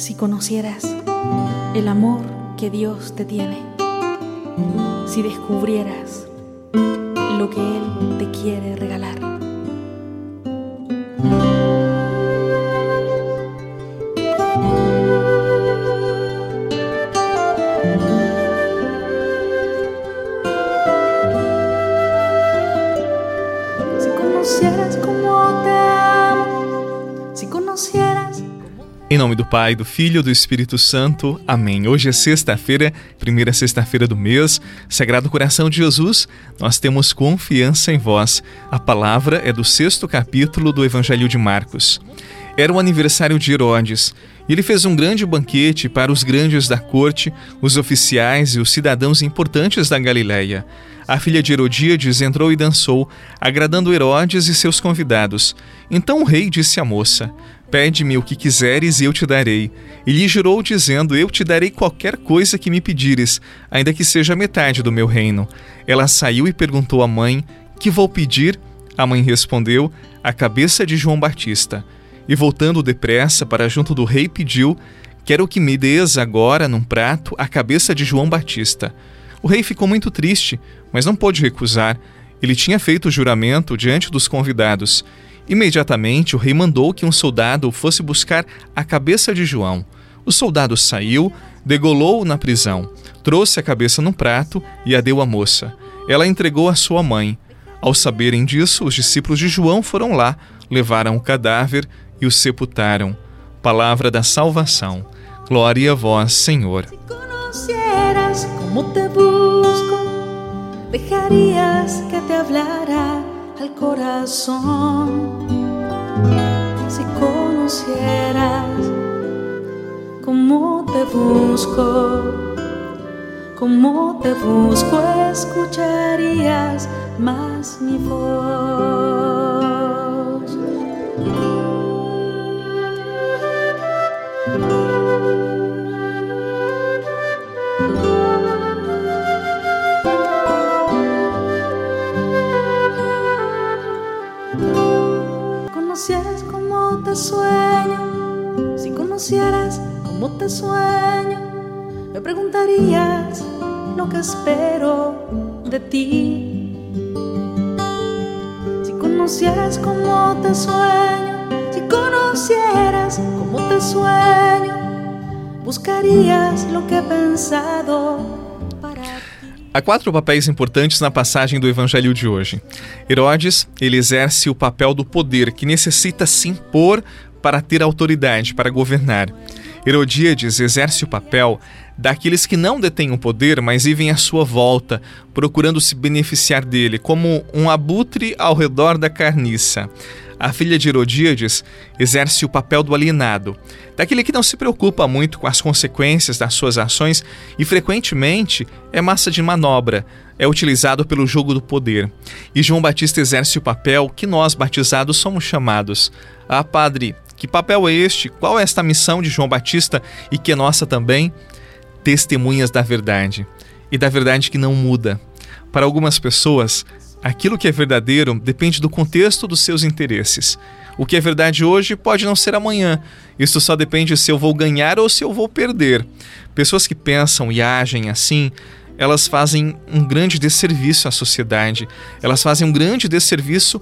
si conocieras el amor que Dios te tiene, si descubrieras lo que Él te quiere regalar. Em nome do Pai, do Filho e do Espírito Santo. Amém. Hoje é sexta-feira, primeira sexta-feira do mês. Sagrado Coração de Jesus, nós temos confiança em vós. A palavra é do sexto capítulo do Evangelho de Marcos. Era o aniversário de Herodes e ele fez um grande banquete para os grandes da corte, os oficiais e os cidadãos importantes da Galiléia. A filha de Herodíades entrou e dançou, agradando Herodes e seus convidados. Então o rei disse à moça: Pede-me o que quiseres e eu te darei. E lhe jurou, dizendo: Eu te darei qualquer coisa que me pedires, ainda que seja metade do meu reino. Ela saiu e perguntou à mãe: Que vou pedir? A mãe respondeu: A cabeça de João Batista. E voltando depressa para junto do rei, pediu: Quero que me des agora, num prato, a cabeça de João Batista. O rei ficou muito triste, mas não pôde recusar. Ele tinha feito o juramento diante dos convidados Imediatamente o rei mandou que um soldado fosse buscar a cabeça de João. O soldado saiu, degolou-o na prisão, trouxe a cabeça num prato e a deu à moça. Ela entregou à sua mãe. Ao saberem disso, os discípulos de João foram lá, levaram o cadáver e o sepultaram. Palavra da salvação. Glória a vós, Senhor. Se como te busco, deixarias que te hablara al corazón. Si conocieras cómo te busco, cómo te busco, escucharías más mi voz. Conocieras cómo te sueño, me preguntarías lo que espero de ti. Si conocieras cómo te sueño, si conocieras cómo te sueño, buscarías lo que he pensado Há quatro papéis importantes na passagem do evangelho de hoje. Herodes, ele exerce o papel do poder que necessita se impor para ter autoridade, para governar. Herodíades exerce o papel daqueles que não detêm o poder, mas vivem à sua volta, procurando se beneficiar dele, como um abutre ao redor da carniça. A filha de Herodíades exerce o papel do alienado, daquele que não se preocupa muito com as consequências das suas ações e frequentemente é massa de manobra, é utilizado pelo jogo do poder. E João Batista exerce o papel que nós batizados somos chamados. Ah, padre, que papel é este? Qual é esta missão de João Batista e que é nossa também? Testemunhas da verdade e da verdade que não muda. Para algumas pessoas, Aquilo que é verdadeiro depende do contexto dos seus interesses. O que é verdade hoje pode não ser amanhã. Isso só depende se eu vou ganhar ou se eu vou perder. Pessoas que pensam e agem assim, elas fazem um grande desserviço à sociedade. Elas fazem um grande desserviço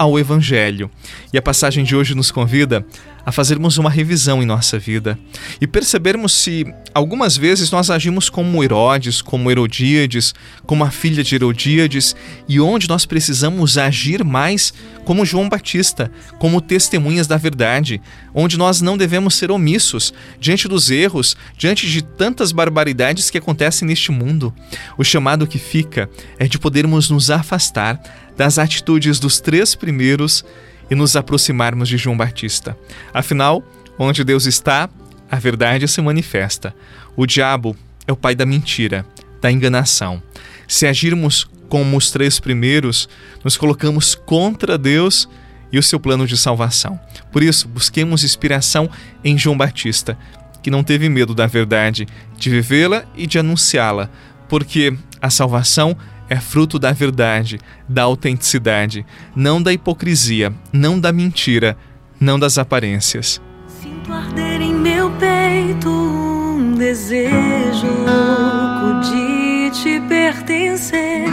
ao Evangelho. E a passagem de hoje nos convida a fazermos uma revisão em nossa vida e percebermos se algumas vezes nós agimos como Herodes, como Herodíades, como a filha de Herodíades e onde nós precisamos agir mais como João Batista, como testemunhas da verdade, onde nós não devemos ser omissos diante dos erros, diante de tantas barbaridades que acontecem neste mundo. O chamado que fica é de podermos nos afastar das atitudes dos três primeiros e nos aproximarmos de João Batista. Afinal, onde Deus está, a verdade se manifesta. O diabo é o pai da mentira, da enganação. Se agirmos como os três primeiros, nos colocamos contra Deus e o seu plano de salvação. Por isso, busquemos inspiração em João Batista, que não teve medo da verdade, de vivê-la e de anunciá-la, porque a salvação é fruto da verdade, da autenticidade, não da hipocrisia, não da mentira, não das aparências. Sinto arder em meu peito um desejo louco de te pertencer.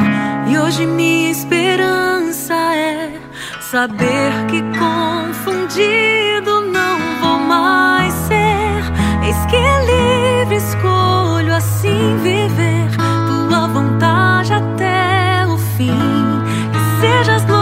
E hoje minha esperança é saber que confundido não vou mais ser. Eis que livre escolho assim viver We're just.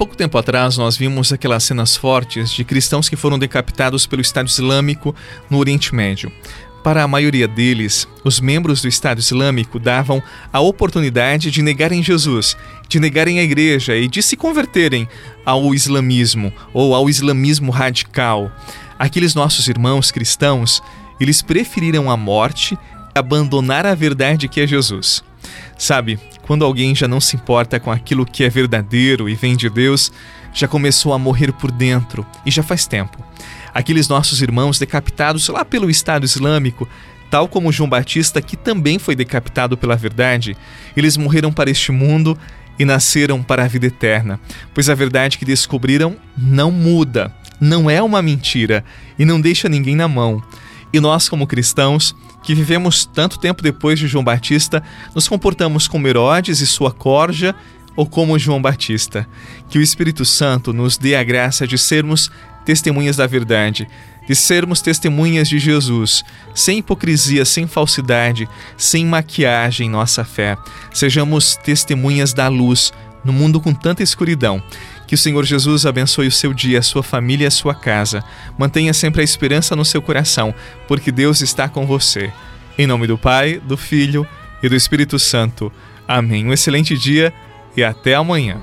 Pouco tempo atrás, nós vimos aquelas cenas fortes de cristãos que foram decapitados pelo Estado Islâmico no Oriente Médio. Para a maioria deles, os membros do Estado Islâmico davam a oportunidade de negarem Jesus, de negarem a igreja e de se converterem ao islamismo ou ao islamismo radical. Aqueles nossos irmãos cristãos, eles preferiram a morte abandonar a verdade que é Jesus. Sabe, quando alguém já não se importa com aquilo que é verdadeiro e vem de Deus, já começou a morrer por dentro e já faz tempo. Aqueles nossos irmãos decapitados lá pelo Estado Islâmico, tal como João Batista, que também foi decapitado pela verdade, eles morreram para este mundo e nasceram para a vida eterna, pois a verdade que descobriram não muda, não é uma mentira e não deixa ninguém na mão. E nós, como cristãos, que vivemos tanto tempo depois de João Batista, nos comportamos como Herodes e sua corja ou como João Batista. Que o Espírito Santo nos dê a graça de sermos testemunhas da verdade, de sermos testemunhas de Jesus, sem hipocrisia, sem falsidade, sem maquiagem em nossa fé. Sejamos testemunhas da luz no mundo com tanta escuridão. Que o Senhor Jesus abençoe o seu dia, a sua família e a sua casa. Mantenha sempre a esperança no seu coração, porque Deus está com você. Em nome do Pai, do Filho e do Espírito Santo. Amém. Um excelente dia e até amanhã.